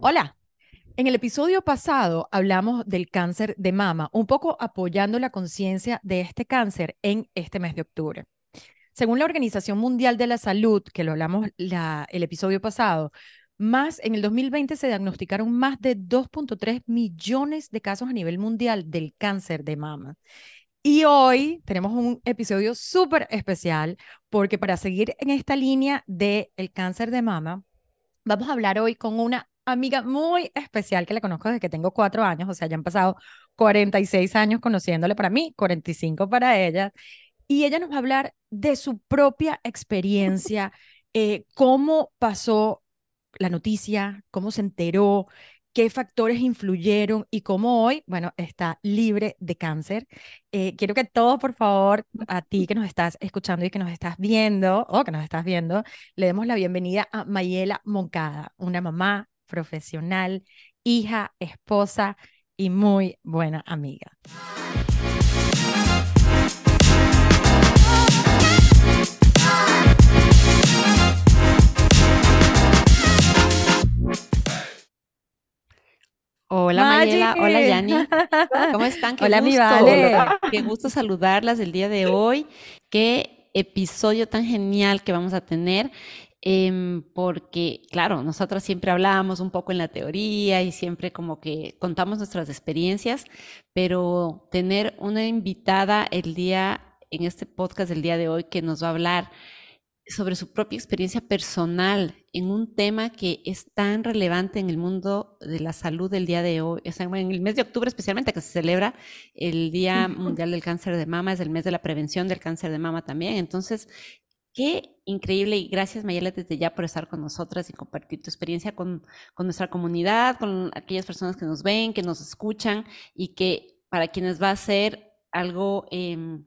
Hola. En el episodio pasado hablamos del cáncer de mama, un poco apoyando la conciencia de este cáncer en este mes de octubre. Según la Organización Mundial de la Salud, que lo hablamos el episodio pasado, más en el 2020 se diagnosticaron más de 2.3 millones de casos a nivel mundial del cáncer de mama. Y hoy tenemos un episodio súper especial porque para seguir en esta línea del el cáncer de mama, vamos a hablar hoy con una amiga muy especial que la conozco desde que tengo cuatro años, o sea, ya han pasado 46 años conociéndole para mí, 45 para ella, y ella nos va a hablar de su propia experiencia, eh, cómo pasó la noticia, cómo se enteró, qué factores influyeron y cómo hoy, bueno, está libre de cáncer. Eh, quiero que todos, por favor, a ti que nos estás escuchando y que nos estás viendo o que nos estás viendo, le demos la bienvenida a Mayela Moncada, una mamá profesional, hija, esposa y muy buena amiga. Hola Mayela, hola Yani, ¿cómo están? Qué hola gusto, mi Vale. Qué gusto saludarlas el día de hoy. Qué episodio tan genial que vamos a tener. Em, porque, claro, nosotras siempre hablábamos un poco en la teoría y siempre como que contamos nuestras experiencias, pero tener una invitada el día, en este podcast del día de hoy, que nos va a hablar sobre su propia experiencia personal en un tema que es tan relevante en el mundo de la salud del día de hoy, en el mes de octubre especialmente que se celebra el Día Mundial del Cáncer de Mama, es el mes de la prevención del cáncer de mama también. Entonces, qué increíble y gracias Mayela desde ya por estar con nosotras y compartir tu experiencia con, con nuestra comunidad, con aquellas personas que nos ven, que nos escuchan y que para quienes va a ser algo... Eh,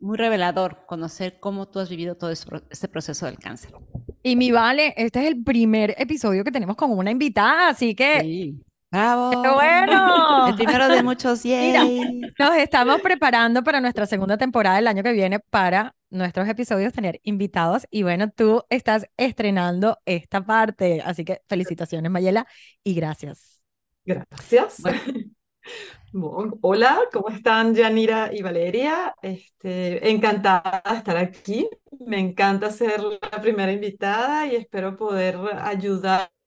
muy revelador conocer cómo tú has vivido todo este proceso del cáncer. Y mi Vale, este es el primer episodio que tenemos con una invitada, así que... Sí. ¡Bravo! ¡Qué bueno! El primero de muchos, yay. nos estamos preparando para nuestra segunda temporada del año que viene para nuestros episodios tener invitados y bueno, tú estás estrenando esta parte, así que felicitaciones Mayela y gracias. Gracias. hola, ¿cómo están Yanira y Valeria? Este, encantada de estar aquí. Me encanta ser la primera invitada y espero poder ayudarlas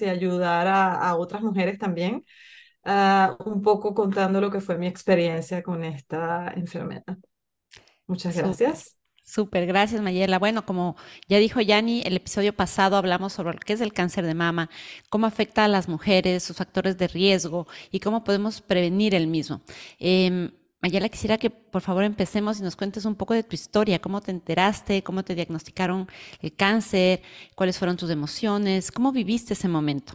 y ayudar a, otras mujeres también, uh, un poco contando lo que fue mi experiencia con esta enfermedad. Muchas gracias. Súper, gracias Mayela. Bueno, como ya dijo Yani, el episodio pasado hablamos sobre lo que es el cáncer de mama, cómo afecta a las mujeres, sus factores de riesgo y cómo podemos prevenir el mismo. Eh, Mayela, quisiera que por favor empecemos y nos cuentes un poco de tu historia, cómo te enteraste, cómo te diagnosticaron el cáncer, cuáles fueron tus emociones, cómo viviste ese momento.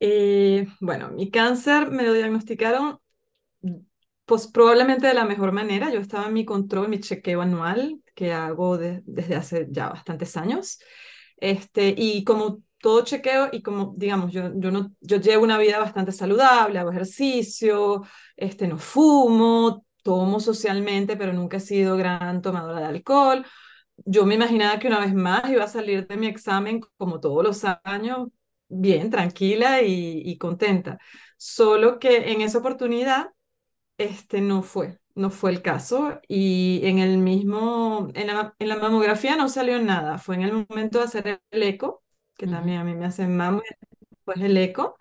Eh, bueno, mi cáncer me lo diagnosticaron pues probablemente de la mejor manera. Yo estaba en mi control, mi chequeo anual que hago desde hace ya bastantes años. Este, y como todo chequeo y como digamos, yo, yo, no, yo llevo una vida bastante saludable, hago ejercicio, este, no fumo, tomo socialmente, pero nunca he sido gran tomadora de alcohol. Yo me imaginaba que una vez más iba a salir de mi examen como todos los años, bien, tranquila y, y contenta. Solo que en esa oportunidad este no fue, no fue el caso. Y en el mismo, en la, en la mamografía no salió nada. Fue en el momento de hacer el eco, que también a mí me hacen mamá, pues el eco,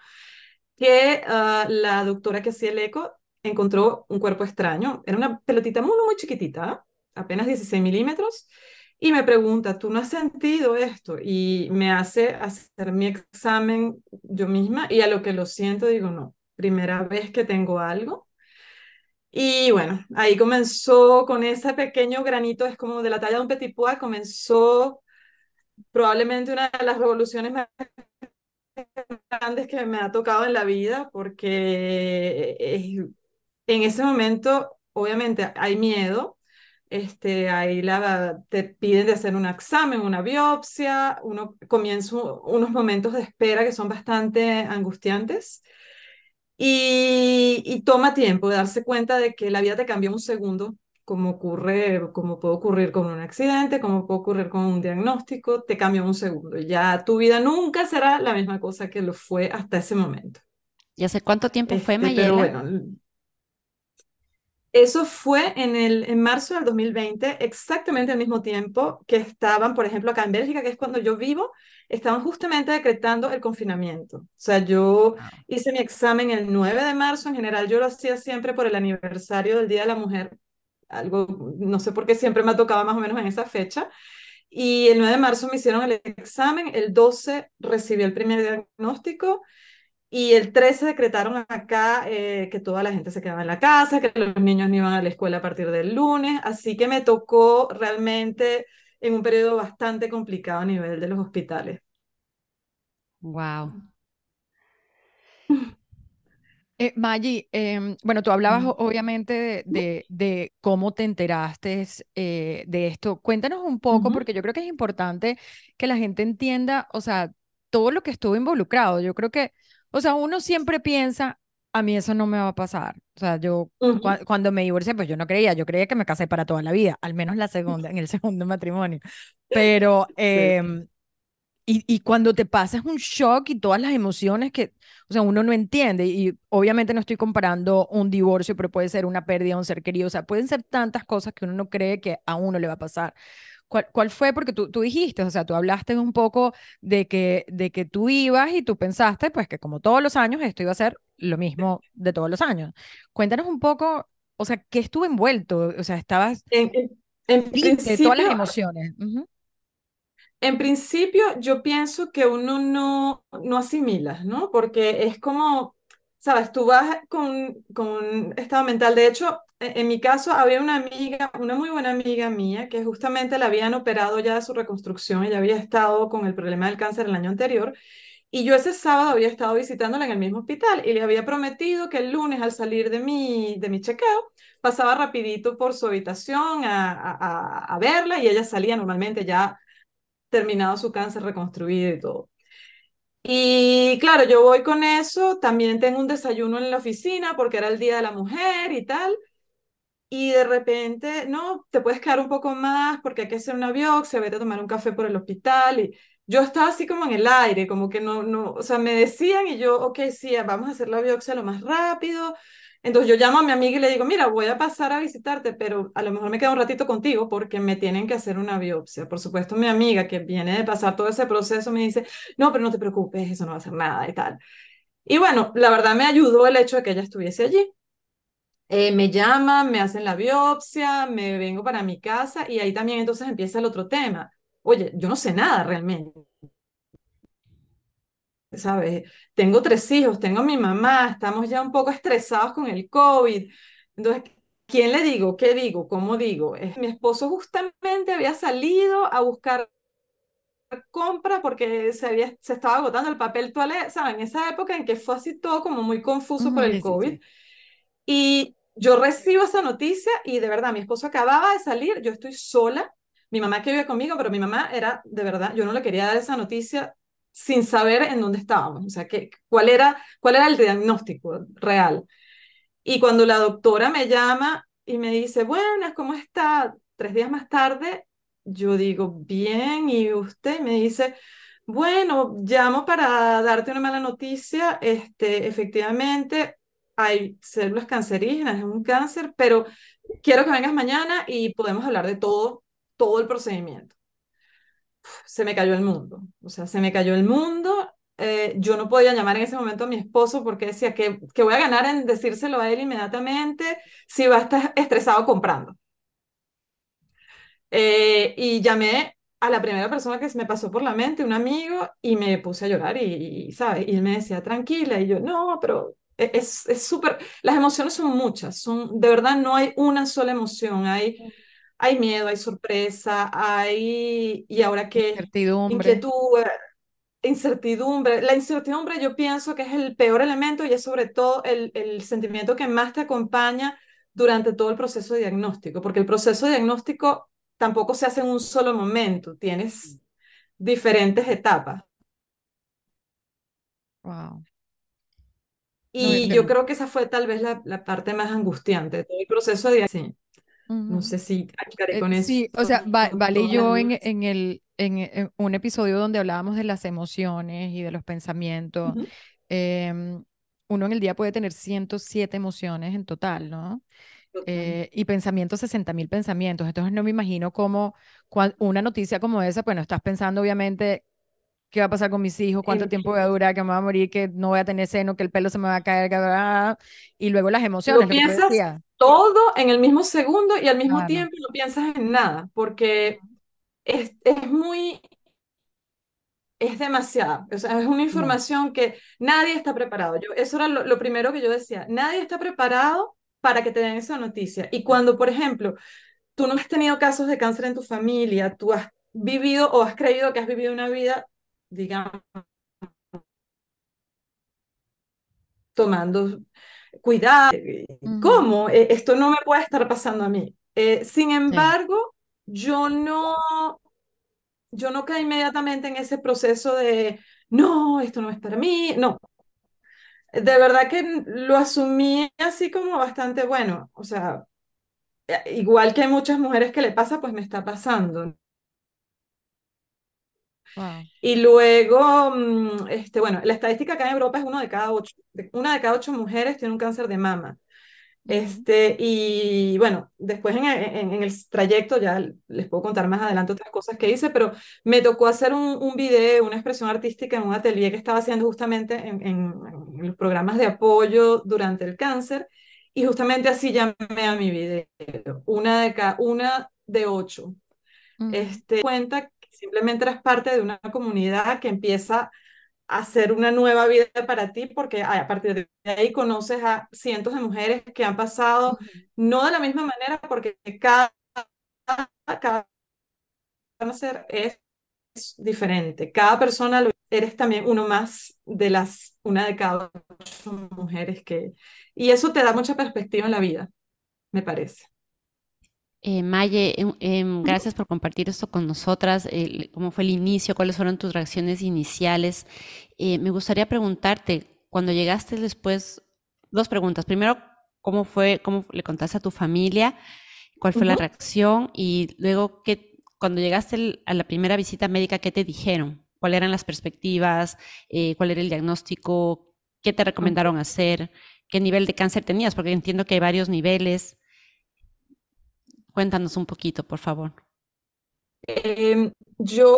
que ah, la doctora que hacía el eco encontró un cuerpo extraño. Era una pelotita muy, muy chiquitita, apenas 16 milímetros. Y me pregunta, ¿tú no has sentido esto? Y me hace hacer mi examen yo misma y a lo que lo siento digo, no, primera vez que tengo algo y bueno, ahí comenzó con ese pequeño granito, es como de la talla de un petit pois, comenzó probablemente una de las revoluciones más grandes que me ha tocado en la vida, porque en ese momento, obviamente, hay miedo, este, ahí la, te piden de hacer un examen, una biopsia, uno comienza unos momentos de espera que son bastante angustiantes. Y, toma tiempo de darse cuenta de que la vida te cambió un segundo, como ocurre, como puede ocurrir con un accidente, como puede ocurrir con un diagnóstico, te cambia un segundo. Ya tu vida nunca será la misma cosa que lo fue hasta ese momento. ¿Y hace cuánto tiempo fue, Este, Mayela? pero bueno, eso fue en, el, en marzo del 2020, exactamente al mismo tiempo que estaban, por ejemplo, acá en Bélgica, que es cuando yo vivo, estaban justamente decretando el confinamiento. O sea, yo Wow. hice mi examen el 9 de marzo, en general yo lo hacía siempre por el aniversario del Día de la Mujer, algo, no sé por qué siempre me tocaba más o menos en esa fecha. Y el 9 de marzo me hicieron el examen, el 12 recibí el primer diagnóstico y el 13 decretaron acá eh, que toda la gente se quedaba en la casa, que los niños no iban a la escuela a partir del lunes, así que me tocó realmente en un periodo bastante complicado a nivel de los hospitales. Wow. Eh, Maggie, em, bueno, tú hablabas Mm. o- obviamente de, de- de cómo te enteraste eh, de esto. Cuéntanos un poco, Ujú, porque yo creo que es importante que la gente entienda, o sea, todo lo que estuvo involucrado. Yo creo que, o sea, uno siempre piensa, a mí eso no me va a pasar. O sea, yo ujú, cua- cuando me divorcié, pues yo no creía, yo creía que me casé para toda la vida, al menos la segunda, en el segundo matrimonio. Pero, Sí. em, y, y cuando te pasa es un shock y todas las emociones que, o sea, uno no entiende. Y obviamente no estoy comparando un divorcio, pero puede ser una pérdida de un ser querido. O sea, pueden ser tantas cosas que uno no cree que a uno le va a pasar. ¿Cuál, cuál fue? Porque tú, tú dijiste, o sea, tú hablaste un poco de que, de que tú ibas y tú pensaste, pues, que como todos los años esto iba a ser lo mismo de todos los años. Cuéntanos un poco, o sea, ¿qué estuvo envuelto? O sea, estabas En, en, en triste, todas las emociones. Ujú. En principio, yo pienso que uno no, no asimila, ¿no? Porque es como, sabes, tú vas con, con un estado mental. De hecho, en, en mi caso, había una amiga, una muy buena amiga mía, que justamente la habían operado ya de su reconstrucción. Ella había estado con el problema del cáncer el año anterior. Y yo ese sábado había estado visitándola en el mismo hospital y le había prometido que el lunes al salir de mi, de mi chequeo pasaba rapidito por su habitación a, a a verla y ella salía normalmente ya terminado su cáncer reconstruido y todo. Y claro, yo voy con eso, también tengo un desayuno en la oficina porque era el Día de la Mujer y tal, y de repente, no, te puedes quedar un poco más porque hay que hacer una biopsia, vete a tomar un café por el hospital, y yo estaba así como en el aire, como que no, no, o sea, me decían y yo, ok, sí, vamos a hacer la biopsia lo más rápido, entonces yo llamo a mi amiga y le digo, mira, voy a pasar a visitarte, pero a lo mejor me quedo un ratito contigo porque me tienen que hacer una biopsia. Por supuesto, mi amiga que viene de pasar todo ese proceso me dice, no, pero no te preocupes, eso no va a hacer nada y tal. Y bueno, la verdad me ayudó el hecho de que ella estuviese allí. Eh, me llaman, me hacen la biopsia, me vengo para mi casa y ahí también entonces empieza el otro tema. Oye, yo no sé nada realmente. ¿Sabes? Tengo tres hijos, tengo a mi mamá, estamos ya un poco estresados con el COVID. Entonces, ¿quién le digo? ¿Qué digo? ¿Cómo digo? Es, mi esposo justamente había salido a buscar compras porque se, había, se estaba agotando el papel toalé, ¿saben? Esa época en que fue así todo como muy confuso por Ujú, el sí, COVID. sí. Y yo recibo esa noticia y de verdad, mi esposo acababa de salir, yo estoy sola, mi mamá que vive conmigo, pero mi mamá era, de verdad, yo no le quería dar esa noticia sin saber en dónde estábamos, o sea, que, cuál, era, cuál era el diagnóstico real. Y cuando la doctora me llama y me dice, buenas, ¿cómo está? Tres días más tarde, yo digo, bien, y usted me dice, bueno, llamo para darte una mala noticia, este, efectivamente hay células cancerígenas, es un cáncer, pero quiero que vengas mañana y podemos hablar de todo, todo el procedimiento se me cayó el mundo. O sea, se me cayó el mundo. Eh, yo no podía llamar en ese momento a mi esposo porque decía que, que voy a ganar en decírselo a él inmediatamente si va a estar estresado comprando. Eh, y llamé a la primera persona que me pasó por la mente, un amigo, y me puse a llorar y, y ¿sabes? Y él me decía, tranquila, y yo, no, pero e-, es súper, las emociones son muchas, son, de verdad no hay una sola emoción, hay hay miedo, hay sorpresa, hay, ¿y ahora qué? Incertidumbre. Inquietud, incertidumbre. La incertidumbre yo pienso que es el peor elemento y es sobre todo el, el sentimiento que más te acompaña durante todo el proceso de diagnóstico, porque el proceso de diagnóstico tampoco se hace en un solo momento, tienes diferentes etapas. Wow. No, Y de- yo creo que esa fue tal vez la, la parte más angustiante de todo el proceso de sí. No sé si aclaré con Eh, eso. sí, o sea, Va- Vale y yo en, en el, en, en un episodio donde hablábamos de las emociones y de los pensamientos, em, uno en el día puede tener 107 emociones en total, ¿no? Eh, y pensamientos, 60 mil pensamientos. Entonces no me imagino cómo una noticia como esa, bueno, estás pensando obviamente qué va a pasar con mis hijos, cuánto tiempo voy a durar, que me va a morir, que no voy a tener seno, que el pelo se me va a caer, que y luego las emociones, Lo lo piensas decías. todo en el mismo segundo y al mismo Claro. tiempo no piensas en nada, porque es, es muy, es demasiada. O sea, es una información que nadie está preparado. Yo, eso era lo, lo primero que yo decía. Nadie está preparado para que te den esa noticia. Y cuando, por ejemplo, tú no has tenido casos de cáncer en tu familia, tú has vivido o has creído que has vivido una vida, digamos, tomando cuidado. ¿Cómo? Eh, Esto no me puede estar pasando a mí. Eh, sin Sí. embargo, yo no, yo no caí inmediatamente en ese proceso de, no, esto no es para mí. No, de verdad que lo asumí así como bastante bueno. O sea, eh, igual que hay muchas mujeres que le pasa, pues me está pasando. Wow. Y luego, mm, este, bueno, la estadística acá en Europa es uno de cada ocho. Una de cada ocho mujeres tiene un cáncer de mama. Este, y bueno, después en, en- en el trayecto ya les puedo contar más adelante otras cosas que hice, pero me tocó hacer un, un video, una expresión artística en un atelier que estaba haciendo justamente en, en- los programas de apoyo durante el cáncer, y justamente así llamé a mi video, una de cada, una de ocho. Ujú. Este, cuenta simplemente eras parte de una comunidad que empieza hacer una nueva vida para ti, porque a partir de ahí conoces a cientos de mujeres que han pasado, no de la misma manera, porque cada, cada cáncer es diferente. Cada persona lo, eres también uno más de las, una de cada ocho mujeres que... Y eso te da mucha perspectiva en la vida, me parece. Eh, Maye, em- em, gracias por compartir esto con nosotras. ¿cómo fue el inicio? ¿Cuáles fueron tus reacciones iniciales? Eh, me gustaría preguntarte, cuando llegaste después, dos preguntas. Primero, ¿cómo fue, cómo le contaste a tu familia? ¿Cuál fue la reacción? Y luego, ¿qué, cuando llegaste a la primera visita médica, ¿qué te dijeron? ¿Cuáles eran las perspectivas? Eh, ¿cuál era el diagnóstico? ¿Qué te recomendaron hacer? ¿Qué nivel de cáncer tenías? Porque entiendo que hay varios niveles. Cuéntanos un poquito, por favor. Em, yo,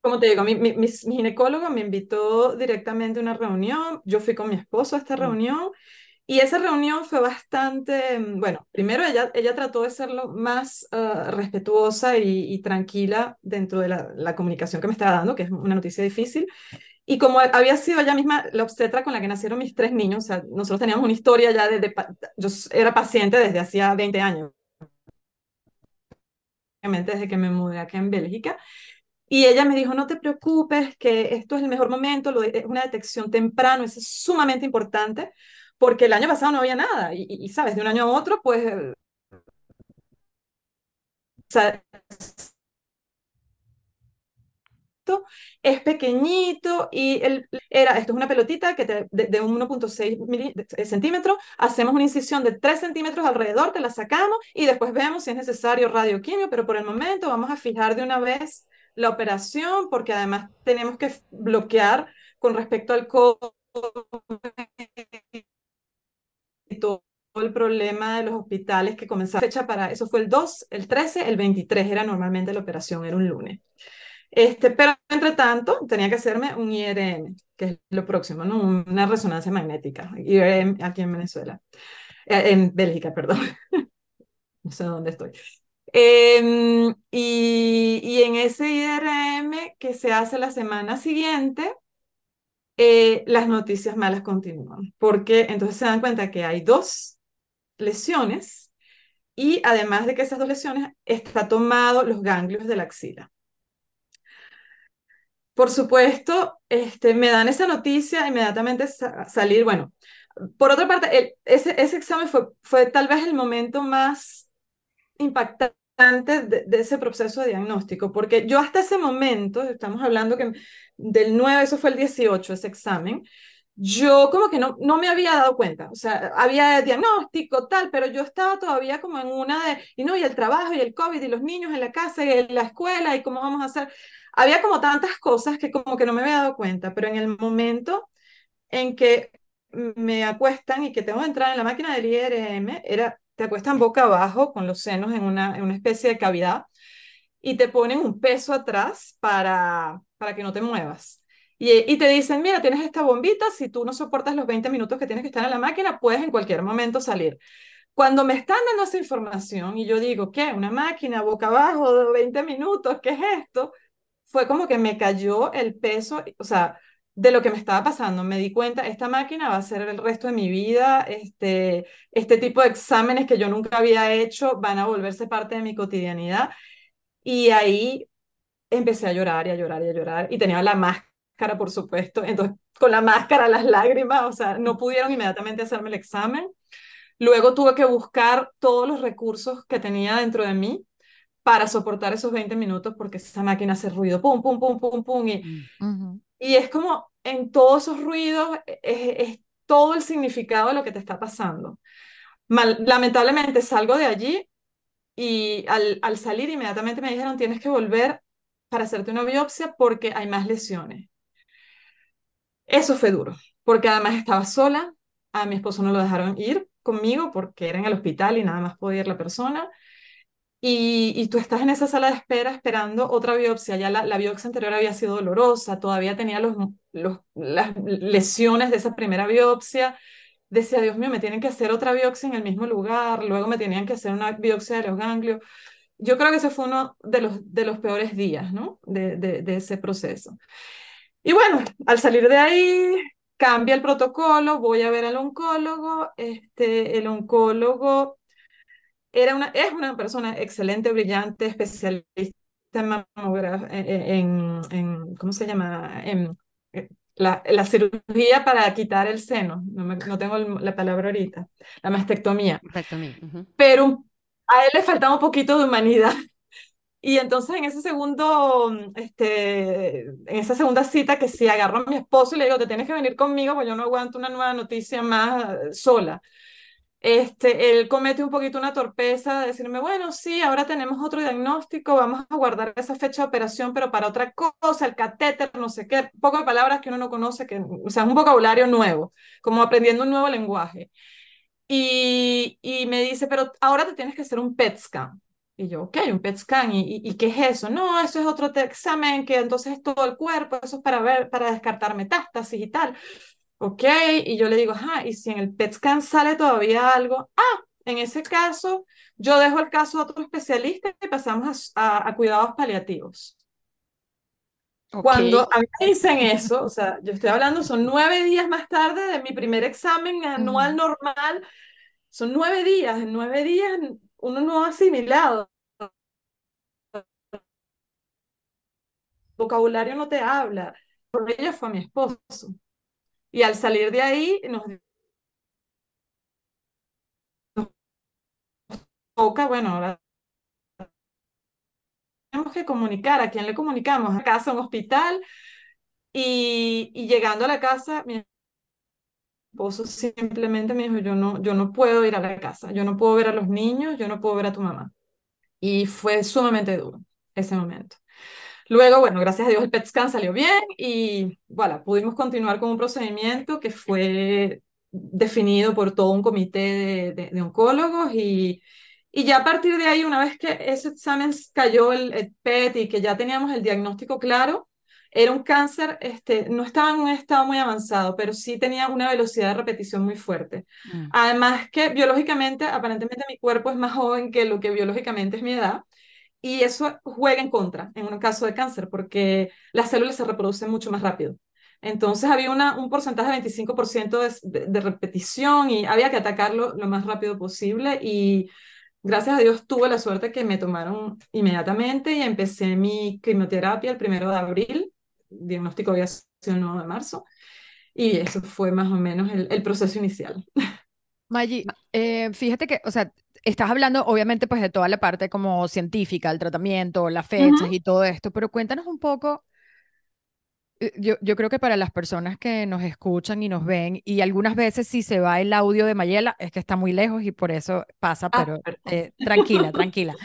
como te digo, mi, mi, mi ginecólogo me invitó directamente a una reunión, yo fui con mi esposo a esta Mm, reunión y esa reunión fue bastante, mm, bueno, primero ella, ella trató de ser lo más ah, respetuosa y, y tranquila dentro de la, la comunicación que me estaba dando, que es una noticia difícil. Y como había sido ella misma la obstetra con la que nacieron mis tres niños, o sea, nosotros teníamos una historia ya desde, yo era paciente desde hacía 20 años, desde que me mudé acá en Bélgica. Y ella me dijo, no te preocupes, que esto es el mejor momento, lo de- es una detección temprano, eso es sumamente importante, porque el año pasado no había nada, y, sabes, de un año a otro, pues, es pequeñito y era, esto es una pelotita que de, de 1.6 centímetros, hacemos una incisión de 3 centímetros alrededor, te la sacamos y después vemos si es necesario radioquimio, pero por el momento vamos a fijar de una vez la operación porque además tenemos que bloquear con respecto al COVID todo el problema de los hospitales que comenzaba fecha para eso fue el 2, el 13, el 23 era normalmente la operación, era un lunes. Este, pero entre tanto tenía que hacerme un IRM, que es lo próximo, ¿no? Una resonancia magnética, IRM aquí en Venezuela, eh, en Bélgica, perdón, no sé dónde estoy. Eh, y, y, en ese IRM que se hace la semana siguiente, eh, las noticias malas continúan, porque entonces se dan cuenta que hay dos lesiones y además de que esas dos lesiones está tomado los ganglios de la axila. Por supuesto, este, me dan esa noticia, inmediatamente sa salir, bueno, por otra parte, ese, ese examen fue, fue tal vez el momento más impactante de, ese proceso de diagnóstico, porque yo hasta ese momento, estamos hablando que del 9, eso fue el 18, ese examen, yo como que no, no me había dado cuenta, o sea, había diagnóstico, tal, pero yo estaba todavía como en una de, y no, y el trabajo, y el COVID, y los niños en la casa, y la escuela, y cómo vamos a hacer. Había como tantas cosas que como que no me había dado cuenta, pero en el momento en que me acuestan y que tengo que entrar en la máquina del IRM, era, te acuestan boca abajo con los senos en una, en una especie de cavidad y te ponen un peso atrás para, para que no te muevas. Y, y, te dicen, mira, tienes esta bombita, si tú no soportas los 20 minutos que tienes que estar en la máquina, puedes en cualquier momento salir. Cuando me están dando esa información y yo digo, ¿qué? ¿Una máquina boca abajo de 20 minutos? ¿Qué es esto? Fue como que me cayó el peso, o sea, de lo que me estaba pasando. Me di cuenta, esta máquina va a ser el resto de mi vida, este, este tipo de exámenes que yo nunca había hecho van a volverse parte de mi cotidianidad. Y ahí empecé a llorar y a llorar y a llorar. Y tenía la máscara, por supuesto. Entonces, con la máscara, las lágrimas, o sea, no pudieron inmediatamente hacerme el examen. Luego tuve que buscar todos los recursos que tenía dentro de mí para soportar esos 20 minutos porque esa máquina hace ruido, pum, pum, pum, pum, pum. Y, mm. y es como en todos esos ruidos es, todo el significado de lo que te está pasando. lamentablemente salgo de allí y al, al salir inmediatamente me dijeron tienes que volver para hacerte una biopsia porque hay más lesiones. Eso fue duro, porque además estaba sola, a mi esposo no lo dejaron ir conmigo porque era en el hospital y nada más podía ir la persona. Y, y, tú estás en esa sala de espera esperando otra biopsia. Ya la, la biopsia anterior había sido dolorosa, todavía tenía los, los, las lesiones de esa primera biopsia. Decía, Dios mío, me tienen que hacer otra biopsia en el mismo lugar, luego me tenían que hacer una biopsia de los ganglios. Yo creo que ese fue uno de los, de los peores días, ¿no? De, de, de ese proceso. Y bueno, al salir de ahí, cambia el protocolo, voy a ver al oncólogo, este, el oncólogo era una, es una persona excelente, brillante, especialista en mamografía, en, en, ¿cómo se llama? En, eh, la, la, cirugía para quitar el seno, no, no tengo la palabra ahorita, la mastectomía. mastectomía. Pero a él le faltaba un poquito de humanidad. Y entonces en ese segundo, este, en esa segunda cita que sí agarro a mi esposo y le digo, te tienes que venir conmigo, porque yo no aguanto una nueva noticia más sola este, él comete un poquito una torpeza de decirme, bueno, sí, ahora tenemos otro diagnóstico, vamos a guardar esa fecha de operación, pero para otra cosa, el catéter, no sé qué, poco de palabras que uno no conoce, que, o sea, un vocabulario nuevo, como aprendiendo un nuevo lenguaje. Y, y me dice, pero ahora te tienes que hacer un PET scan. Y yo, ok, un PET scan, ¿y, y, qué es eso? No, eso es otro examen que entonces es todo el cuerpo, eso es para ver, para descartar metástasis y tal. Ok, y yo le digo, ajá, y si en el PET scan sale todavía algo, ah, en ese caso, yo dejo el caso a otro especialista y pasamos a, cuidados paliativos. Cuando a mí me dicen eso, o sea, yo estoy hablando, son nueve días más tarde de mi primer examen anual normal, son nueve días, en nueve días uno no ha asimilado. vocabulario no te habla. Por ella fue mi esposo. Y al salir de ahí nos toca, bueno, ahora tenemos que comunicar. ¿A quién le comunicamos? A casa, a un hospital. Y, y llegando a la casa, mi esposo simplemente me dijo, yo no, yo no puedo ir a la casa, yo no puedo ver a los niños, yo no puedo ver a tu mamá. Y fue sumamente duro ese momento. Luego, bueno, gracias a Dios el PET scan salió bien y voilà, pudimos continuar con un procedimiento que fue definido por todo un comité de, oncólogos y, y ya a partir de ahí, una vez que ese examen cayó el, PET y que ya teníamos el diagnóstico claro, era un cáncer, este, no estaba en un estado muy avanzado, pero sí tenía una velocidad de repetición muy fuerte. Mm. Además que biológicamente, aparentemente mi cuerpo es más joven que lo que biológicamente es mi edad y eso juega en contra en un caso de cáncer porque las células se reproducen mucho más rápido. Entonces había una, un porcentaje de 25% de, de, repetición y había que atacarlo lo más rápido posible y gracias a Dios tuve la suerte que me tomaron inmediatamente y empecé mi quimioterapia el primero de abril, diagnóstico había sido el 9 de marzo y eso fue más o menos el, el proceso inicial. Maggi, eh, fíjate que, o sea, estás hablando obviamente pues de toda la parte como científica, el tratamiento, las fechas y todo esto, pero cuéntanos un poco Eh, Yo, yo creo que para las personas que nos escuchan y nos ven, y algunas veces si se va el audio de Mayela, es que está muy lejos y por eso pasa, Ah, pero perdón. eh, tranquila, tranquila.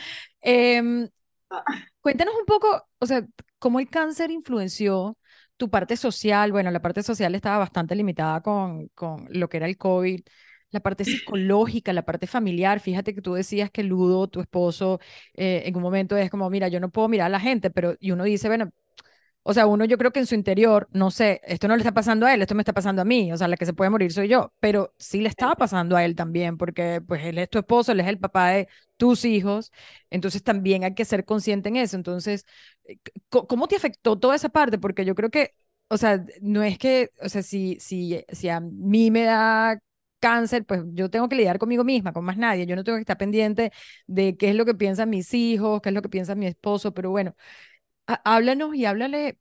Em, Ah, cuéntanos un poco, o sea, cómo el cáncer influenció tu parte social. Bueno, la parte social estaba bastante limitada con, con lo que era el COVID. La parte psicológica, la parte familiar. Fíjate que tú decías que Ludo, tu esposo, eh, en un momento es como, mira, yo no puedo mirar a la gente, pero y uno dice, bueno, o sea, uno yo creo que en su interior, no sé, esto no le está pasando a él, esto me está pasando a mí, o sea, la que se puede morir soy yo, pero sí le estaba pasando a él también, porque pues él es tu esposo, él es el papá de tus hijos, entonces también hay que ser consciente en eso. Entonces, eh, ¿cómo te afectó toda esa parte? Porque yo creo que, o sea, no es que, o sea, si, si, si a mí me da cáncer, pues yo tengo que lidiar conmigo misma, con más nadie, yo no tengo que estar pendiente de qué es lo que piensan mis hijos, qué es lo que piensa mi esposo, pero bueno há- háblanos y háblale,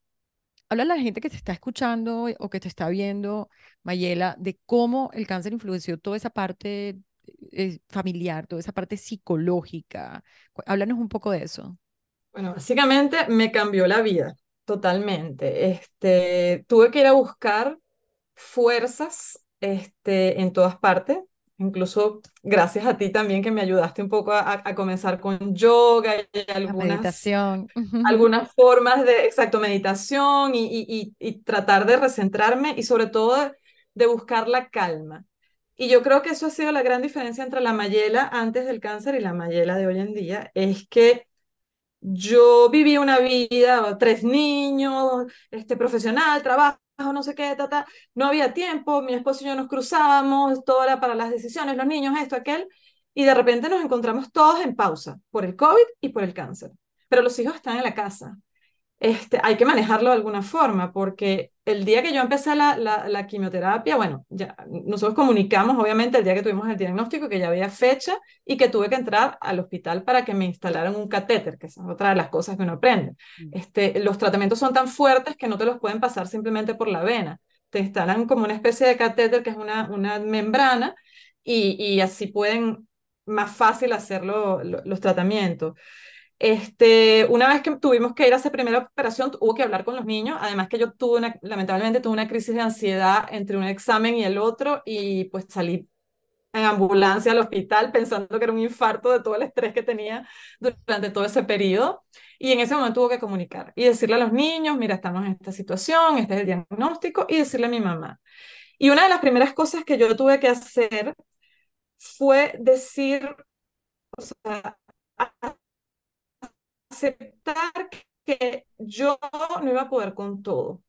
háblale a la gente que te está escuchando o que te está viendo, Mayela, de cómo el cáncer influenció toda esa parte eh, familiar, toda esa parte psicológica. Háblanos un poco de eso. Bueno, básicamente me cambió la vida totalmente. Este, tuve que ir a buscar fuerzas este, en todas partes, incluso gracias a ti también que me ayudaste un poco a, a comenzar con yoga y algunas, meditación. algunas formas de, exacto, meditación y, y, y, y tratar de recentrarme y sobre todo de, de buscar la calma. Y yo creo que eso ha sido la gran diferencia entre la Mayela antes del cáncer y la Mayela de hoy en día, es que yo viví una vida, tres niños, este, profesional, trabajo, no sé qué, ta, ta. No había tiempo, mi esposo y yo nos cruzábamos, todo era para las decisiones, los niños, esto, aquel, y de repente nos encontramos todos en pausa por el COVID y por el cáncer. Pero los hijos están en la casa este, hay que manejarlo de alguna forma, porque el día que yo empecé la, la, la, quimioterapia, bueno, ya nosotros comunicamos obviamente el día que tuvimos el diagnóstico que ya había fecha y que tuve que entrar al hospital para que me instalaran un catéter, que es otra de las cosas que uno aprende. Este, los tratamientos son tan fuertes que no te los pueden pasar simplemente por la vena, te instalan como una especie de catéter que es una, una membrana y, y así pueden más fácil hacer lo, lo, los tratamientos. Este, una vez que tuvimos que ir a esa primera operación, hubo que hablar con los niños. Además que yo tuve una, lamentablemente tuve una crisis de ansiedad entre un examen y el otro y pues salí en ambulancia al hospital pensando que era un infarto de todo el estrés que tenía durante todo ese periodo. Y en ese momento tuve que comunicar y decirle a los niños, mira, estamos en esta situación, este es el diagnóstico, y decirle a mi mamá. Y una de las primeras cosas que yo tuve que hacer fue decir, o sea, aceptar que yo no iba a poder con todo.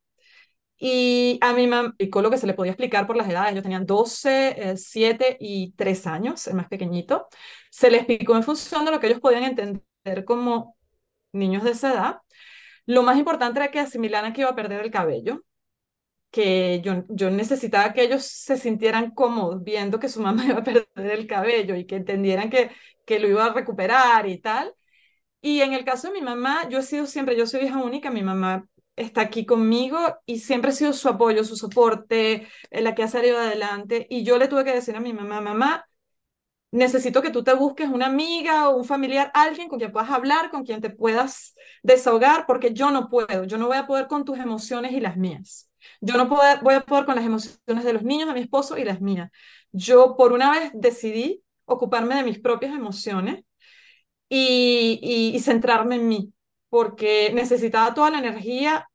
Y a mi mamá explicó lo que se le podía explicar por las edades. Ellos tenían 12, eh, 7 y 3 años, el más pequeñito. Se les explicó en función de lo que ellos podían entender como niños de esa edad. Lo más importante era que asimilaran que iba a perder el cabello, que yo, yo necesitaba que ellos se sintieran cómodos viendo que su mamá iba a perder el cabello y que entendieran que, que lo iba a recuperar y tal. Y en el caso de mi mamá, yo he sido siempre, yo soy hija única, mi mamá está aquí conmigo y siempre ha sido su apoyo, su soporte, la que ha salido adelante. Y yo le tuve que decir a mi mamá, mamá, necesito que tú te busques una amiga o un familiar, alguien con quien puedas hablar, con quien te puedas desahogar, porque yo no puedo, yo no voy a poder con tus emociones y las mías. Yo no poder, voy a poder con las emociones de los niños, de mi esposo y las mías. Yo por una vez decidí ocuparme de mis propias emociones y, centrarme en mí, porque necesitaba toda la energía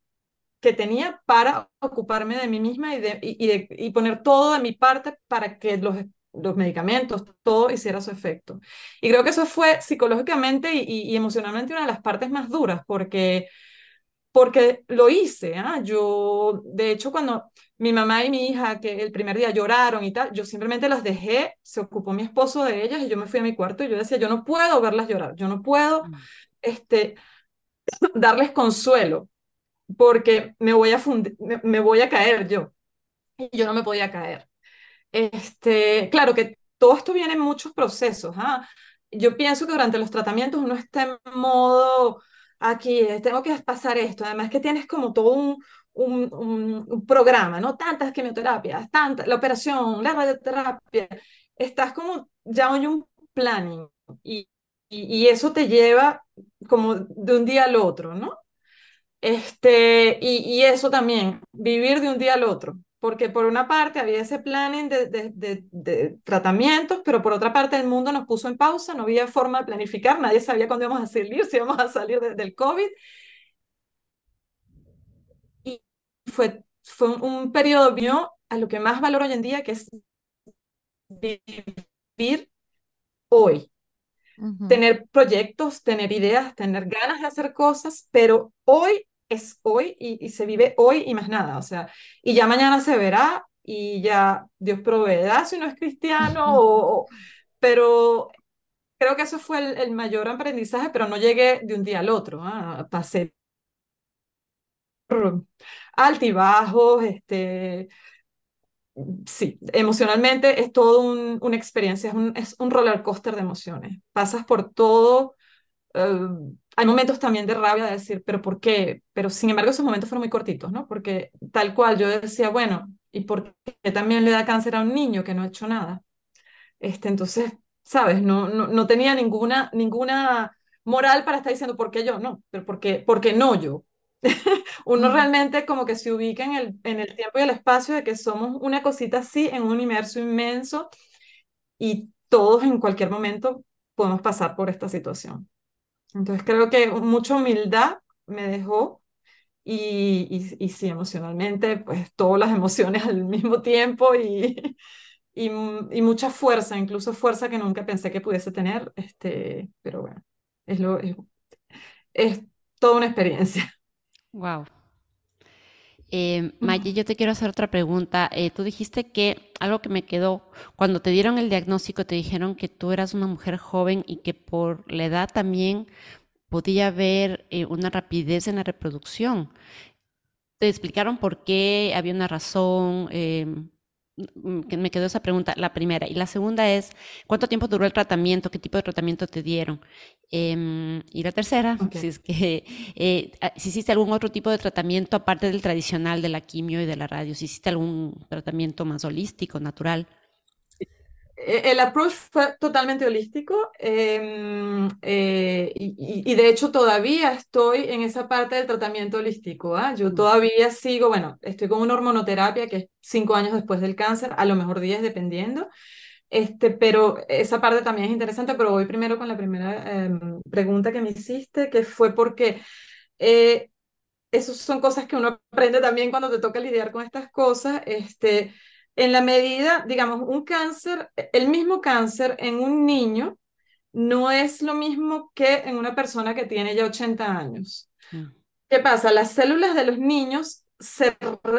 que tenía para ocuparme de mí misma y, de, y, de, y poner todo de mi parte para que los, los medicamentos, todo hiciera su efecto. Y creo que eso fue psicológicamente y, emocionalmente una de las partes más duras, porque, porque lo hice. ¿eh? Yo, de hecho, cuando mi mamá y mi hija, que el primer día lloraron y tal, yo simplemente las dejé, se ocupó mi esposo de ellas y yo me fui a mi cuarto y yo decía, yo no puedo verlas llorar, yo no puedo este, darles consuelo porque me voy a fundir, me, me, voy a caer yo. Y yo no me podía caer. Este, claro que todo esto viene en muchos procesos. ¿ah? Yo pienso que durante los tratamientos uno está en modo, aquí, tengo que pasar esto. Además que tienes como todo un, un, un, un programa, ¿no? Tantas quimioterapias, tantas, la operación, la radioterapia. Estás como ya hay un planning y, y, y, eso te lleva como de un día al otro, ¿no? Este, y, y eso también, vivir de un día al otro porque por una parte había ese planning de, de, de, de, tratamientos, pero por otra parte el mundo nos puso en pausa, no había forma de planificar, nadie sabía cuándo íbamos a salir, si íbamos a salir del COVID. Y fue, fue un, un periodo mío a lo que más valoro hoy en día, que es vivir hoy. Uh -huh. Tener proyectos, tener ideas, tener ganas de hacer cosas, pero hoy es hoy y, y, se vive hoy y más nada, o sea, y ya mañana se verá y ya Dios proveerá si uno es cristiano, o, o, pero creo que eso fue el, el, mayor aprendizaje, pero no llegué de un día al otro, ¿eh? pasé altibajos, este, sí, emocionalmente es todo un, una experiencia, es un, es un roller coaster de emociones, pasas por todo. Uh, hay momentos también de rabia de decir, pero ¿por qué? Pero sin embargo esos momentos fueron muy cortitos, ¿no? Porque tal cual yo decía, bueno, ¿y por qué también le da cáncer a un niño que no ha hecho nada? Este, entonces, ¿sabes? No, no, no tenía ninguna, ninguna moral para estar diciendo, ¿por qué yo? No, pero ¿por qué, por qué no yo? Uno realmente como que se ubica en el, en el tiempo y el espacio de que somos una cosita así en un universo inmenso y todos en cualquier momento podemos pasar por esta situación. Entonces creo que mucha humildad me dejó y, y, y, sí, emocionalmente, pues todas las emociones al mismo tiempo y, y, y, mucha fuerza, incluso fuerza que nunca pensé que pudiese tener, este, pero bueno, es, lo, es, es toda una experiencia. Wow. Eh, Maggie, yo te quiero hacer otra pregunta. Eh, tú dijiste que algo que me quedó, cuando te dieron el diagnóstico, te dijeron que tú eras una mujer joven y que por la edad también podía haber eh, una rapidez en la reproducción. ¿Te explicaron por qué? ¿Había una razón? Em, que me quedó esa pregunta, la primera. Y la segunda es, ¿cuánto tiempo duró el tratamiento? ¿Qué tipo de tratamiento te dieron? Eh, y la tercera, okay. si es que, eh, si hiciste algún otro tipo de tratamiento aparte del tradicional de la quimio y de la radio, si hiciste algún tratamiento más holístico, natural. El approach fue totalmente holístico eh, eh, y, y, de hecho todavía estoy en esa parte del tratamiento holístico. ¿eh? Yo todavía sigo, bueno, estoy con una hormonoterapia que es cinco años después del cáncer, a lo mejor diez dependiendo. Este, pero esa parte también es interesante, pero voy primero con la primera em, pregunta que me hiciste, que fue porque eh, esas son cosas que uno aprende también cuando te toca lidiar con estas cosas. Este, en la medida, digamos, un cáncer, el mismo cáncer en un niño no es lo mismo que en una persona que tiene ya 80 años. Mm. ¿Qué pasa? Las células de los niños se,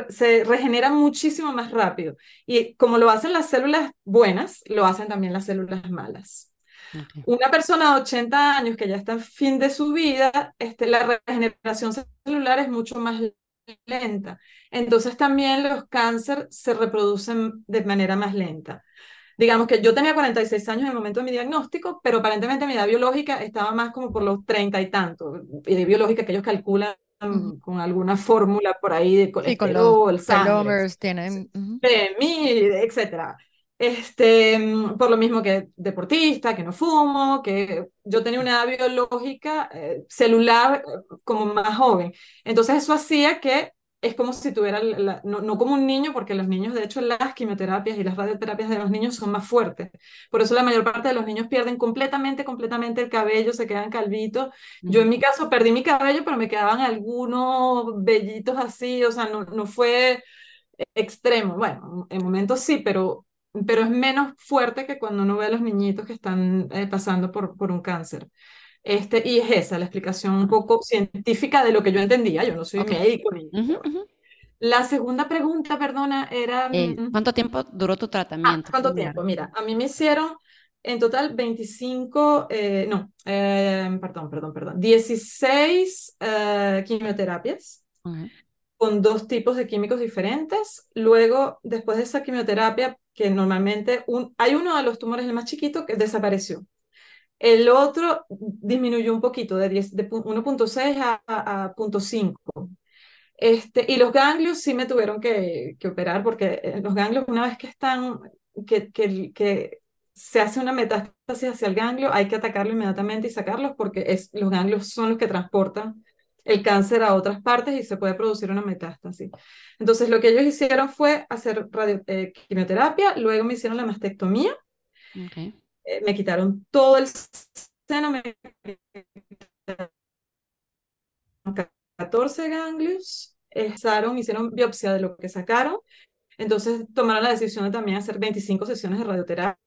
se, regeneran muchísimo más rápido. Y como lo hacen las células buenas, lo hacen también las células malas. Okay. Una persona de 80 años que ya está en fin de su vida, este, la regeneración celular es mucho más lenta. Entonces también los cánceres se reproducen de manera más lenta. Digamos que yo tenía 46 años en el momento de mi diagnóstico, pero aparentemente mi edad biológica estaba más como por los 30 y tanto. Y de biológica que ellos calculan uh -huh. con alguna fórmula por ahí de colesterol, sí, sangre, tienen... Uh -huh. PMI, etcétera. Este, por lo mismo que deportista, que no fumo, que yo tenía una edad biológica eh, celular eh, como más joven. Entonces eso hacía que es como si tuviera, la, no, no, como un niño, porque los niños, de hecho, las quimioterapias y las radioterapias de los niños son más fuertes. Por eso la mayor parte de los niños pierden completamente, completamente el cabello, se quedan calvitos. Mm. Yo en mi caso perdí mi cabello, pero me quedaban algunos vellitos así, o sea, no, no fue extremo. Bueno, en momentos sí, pero pero es menos fuerte que cuando uno ve a los niñitos que están eh, pasando por, por un cáncer. Este, y es esa la explicación un poco científica de lo que yo entendía. Yo no soy okay. médico. Ni, uh -huh, uh -huh. La segunda pregunta, perdona, era... Eh, ¿Cuánto tiempo duró tu tratamiento? Ah, ¿Cuánto tiempo? Mira, a mí me hicieron en total 25, eh, no, eh, perdón, perdón, perdón, 16 quimioterapias. Uh -huh con dos tipos de químicos diferentes. Luego, después de esa quimioterapia, que normalmente hay uno de los tumores, el más chiquito, que desapareció. El otro disminuyó un poquito, de, de 1.6 a, a, a 0.5. Este, y los ganglios sí me tuvieron que, operar, porque eh, los ganglios, una vez que están, que, que, que se hace una metástasis hacia el ganglio, hay que atacarlo inmediatamente y sacarlos, porque es, los ganglios son los que transportan el cáncer a otras partes y se puede producir una metástasis. Entonces, lo que ellos hicieron fue hacer radio, eh, quimioterapia, luego me hicieron la mastectomía, eh, me quitaron todo el seno, me 14 ganglios, hicieron biopsia de lo que sacaron, entonces tomaron la decisión de también hacer 25 sesiones de radioterapia,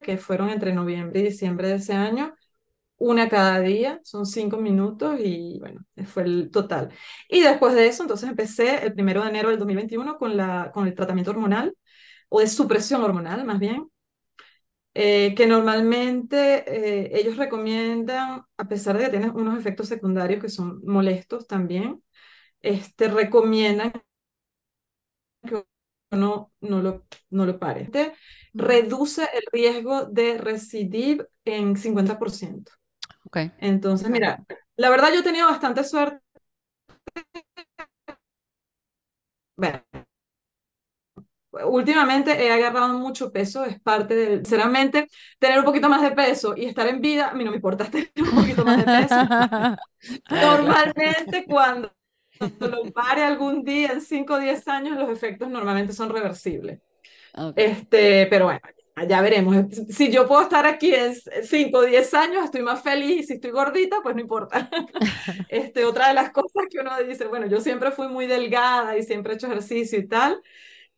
que fueron entre noviembre y diciembre de ese año, una cada día, son cinco minutos y bueno, fue el total. Y después de eso, entonces empecé el primero de enero del 2021 con, la, con el tratamiento hormonal, o de supresión hormonal más bien, eh, que normalmente eh, ellos recomiendan, a pesar de que tienen unos efectos secundarios que son molestos también, este, recomiendan que uno no lo, no lo pare. Este reduce el riesgo de recidiv en 50%. Okay. Entonces, mira, la verdad yo he tenido bastante suerte. Bueno, últimamente he agarrado mucho peso, es parte de, sinceramente, tener un poquito más de peso y estar en vida, a mí no me importa tener un poquito más de peso. Normalmente cuando lo pare algún día, en 5 o 10 años, los efectos normalmente son reversibles. Este, pero bueno, ya veremos. Si yo puedo estar aquí en 5 o 10 años, estoy más feliz y si estoy gordita, pues no importa. Este, otra de las cosas que uno dice, bueno, yo siempre fui muy delgada y siempre he hecho ejercicio y tal.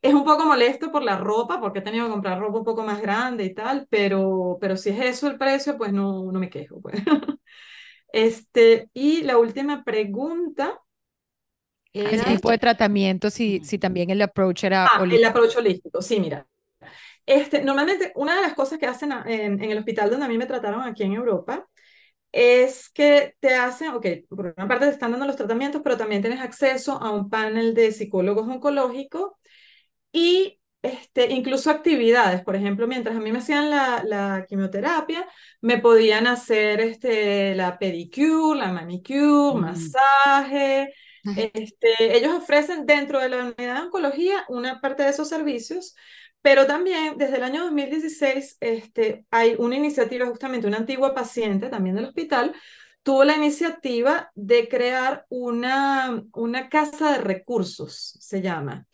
Es un poco molesto por la ropa, porque he tenido que comprar ropa un poco más grande y tal, pero, pero si es eso el precio, pues no, no me quejo. Pues. Este, y la última pregunta el tipo de tratamiento, si, si también el approach era ah, el approach holístico, sí, mira. Este, normalmente, una de las cosas que hacen en, en, el hospital donde a mí me trataron aquí en Europa es que te hacen, ok, por una parte te están dando los tratamientos, pero también tienes acceso a un panel de psicólogos oncológicos y este, incluso actividades. Por ejemplo, mientras a mí me hacían la, la quimioterapia, me podían hacer este, la pedicure, la manicure, mm. masaje, este, ellos ofrecen dentro de la unidad de oncología una parte de esos servicios, pero también desde el año 2016 este, hay una iniciativa, justamente una antigua paciente también del hospital, tuvo la iniciativa de crear una, una casa de recursos, se llama.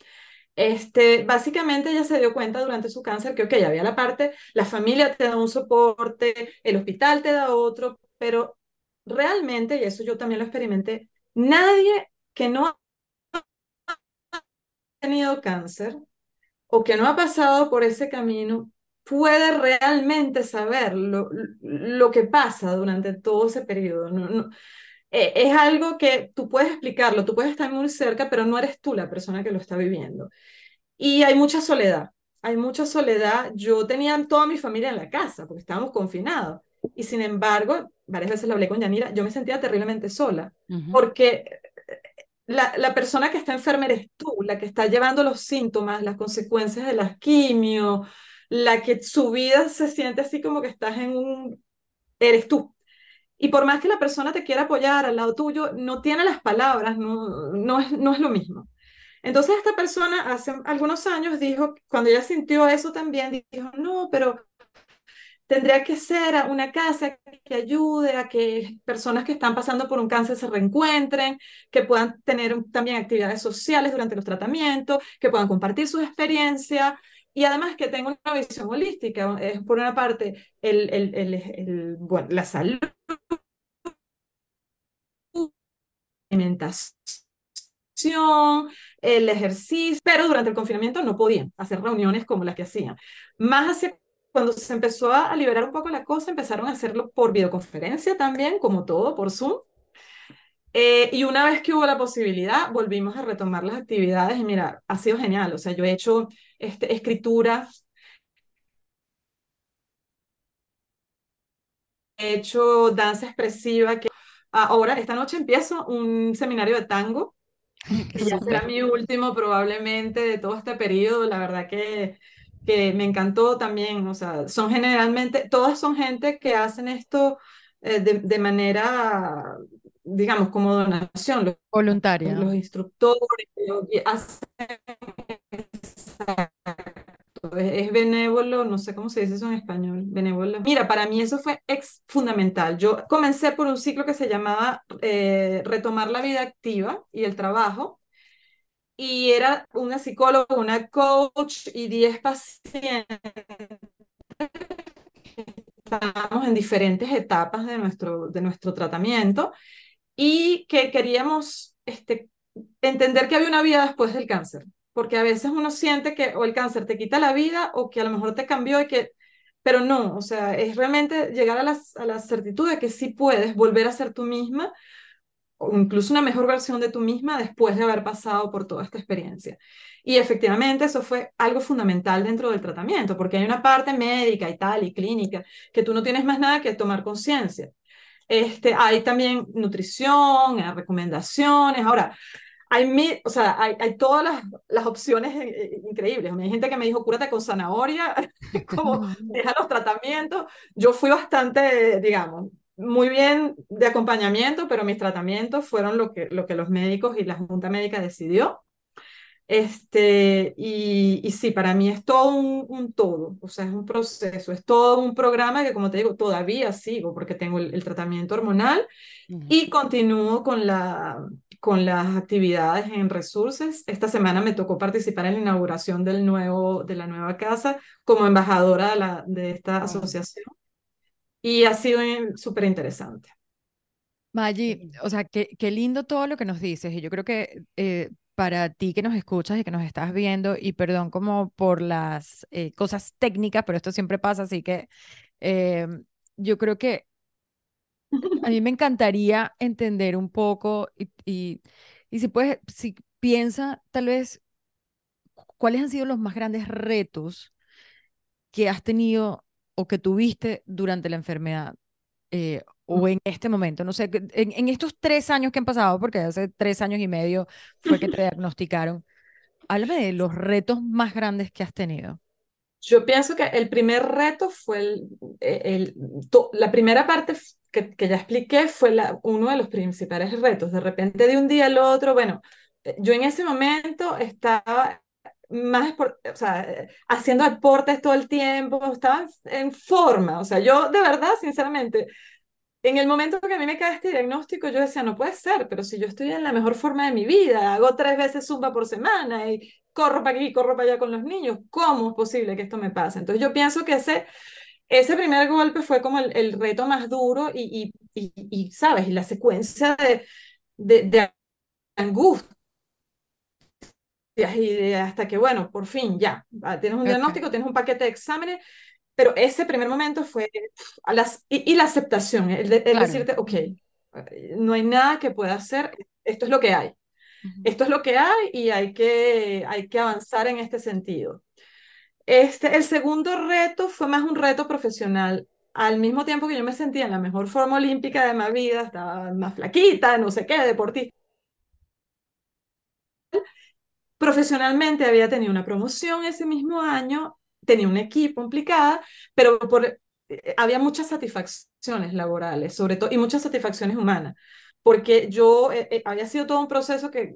Este, básicamente ella se dio cuenta durante su cáncer que, ok, había la parte, la familia te da un soporte, el hospital te da otro, pero realmente, y eso yo también lo experimenté, nadie que no ha tenido cáncer o que no ha pasado por ese camino puede realmente saber lo, lo que pasa durante todo ese periodo. No, eh, es algo que tú puedes explicarlo, tú puedes estar muy cerca, pero no eres tú la persona que lo está viviendo. Y hay mucha soledad, hay mucha soledad. Yo tenía toda mi familia en la casa porque estábamos confinados. Y sin embargo, varias veces lo hablé con Yanira, yo me sentía terriblemente sola, porque la, persona que está enferma eres tú, la que está llevando los síntomas, las consecuencias de las quimio, la que su vida se siente así como que estás en un... eres tú. Y por más que la persona te quiera apoyar al lado tuyo, no tiene las palabras, no, no, es, no es lo mismo. Entonces esta persona hace algunos años dijo, cuando ella sintió eso también, dijo, no, pero tendría que ser una casa que ayude a que personas que están pasando por un cáncer se reencuentren, que puedan tener también actividades sociales durante los tratamientos, que puedan compartir sus experiencias y además que tenga una visión holística. Es por una parte el, el, la salud, alimentación, el ejercicio, pero durante el confinamiento no podían hacer reuniones como las que hacían. Más hacia cuando se empezó a liberar un poco la cosa, empezaron a hacerlo por videoconferencia también, como todo, por Zoom. Eh, y una vez que hubo la posibilidad, volvimos a retomar las actividades y mira, ha sido genial. O sea, yo he hecho este, escritura, he hecho danza expresiva, que ahora, esta noche empiezo un seminario de tango, que ya será mi último probablemente de todo este periodo. La verdad que que me encantó también, o sea, son generalmente, todas son gente que hacen esto eh, de, de, manera, digamos, como donación. Los, Voluntaria. Los instructores hacen eso, es, benévolo, no sé cómo se dice eso en español, benévolo. Mira, para mí eso fue ex fundamental. Yo comencé por un ciclo que se llamaba eh, Retomar la vida activa y el trabajo, y era una psicóloga, una coach y 10 pacientes. Estábamos en diferentes etapas de nuestro, de nuestro tratamiento y que queríamos este, entender que había una vida después del cáncer, porque a veces uno siente que o el cáncer te quita la vida o que a lo mejor te cambió y que, pero no, o sea, es realmente llegar a, a la certitud de que sí puedes volver a ser tú misma o incluso una mejor versión de tú misma después de haber pasado por toda esta experiencia. Y efectivamente eso fue algo fundamental dentro del tratamiento, porque hay una parte médica y tal, y clínica, que tú no tienes más nada que tomar conciencia. Este, hay también nutrición, hay recomendaciones. Ahora, hay, o sea, hay, hay todas las, las opciones eh, eh, increíbles. Hay gente que me dijo, cúrate con zanahoria, como deja los tratamientos. Yo fui bastante, digamos, muy bien de acompañamiento, pero mis tratamientos fueron lo que, lo que los médicos y la Junta Médica decidió. Este, y, y sí, para mí es todo un, un, todo, o sea, es un proceso, es todo un programa que, como te digo, todavía sigo porque tengo el, tratamiento hormonal y continúo con, la, con las actividades en Resources. Esta semana me tocó participar en la inauguración del nuevo, de la nueva casa como embajadora de, la, de esta asociación y ha sido súper interesante. Maggi, o sea, qué, qué, lindo todo lo que nos dices y yo creo que eh, para ti que nos escuchas y que nos estás viendo, y perdón como por las eh, cosas técnicas, pero esto siempre pasa, así que eh, yo creo que a mí me encantaría entender un poco y, y, y si puedes, si piensa tal vez cuáles han sido los más grandes retos que has tenido o que tuviste durante la enfermedad. Eh, o en este momento, no sé, en, en, estos tres años que han pasado, porque hace tres años y medio fue que te diagnosticaron, háblame de los retos más grandes que has tenido. Yo pienso que el primer reto fue el, eh, el, la primera parte que, que ya expliqué fue la, uno de los principales retos. De repente de un día al otro, bueno, eh, yo en ese momento estaba más, o sea, haciendo deportes todo el tiempo, estaba en forma, o sea, yo de verdad, sinceramente, en el momento que a mí me cae este diagnóstico, yo decía, no puede ser, pero si yo estoy en la mejor forma de mi vida, hago tres veces zumba por semana y corro para aquí y corro para allá con los niños, ¿cómo es posible que esto me pase? Entonces yo pienso que ese, ese primer golpe fue como el, el reto más duro y, y, y, ¿sabes? Y la secuencia de, de, de angustia y hasta que, bueno, por fin ya, tienes un diagnóstico, tienes un paquete de exámenes, pero ese primer momento fue a las, y, la aceptación, el, decirte, ok, no hay nada que pueda hacer, esto es lo que hay. Esto es lo que hay y hay que, hay que avanzar en este sentido. Este, el segundo reto fue más un reto profesional. Al mismo tiempo que yo me sentía en la mejor forma olímpica de mi vida, estaba más flaquita, no sé qué, deportista. Profesionalmente había tenido una promoción ese mismo año tenía un equipo implicada, pero por, eh, había muchas satisfacciones laborales, sobre todo, y muchas satisfacciones humanas, porque yo eh, eh, había sido todo un proceso que,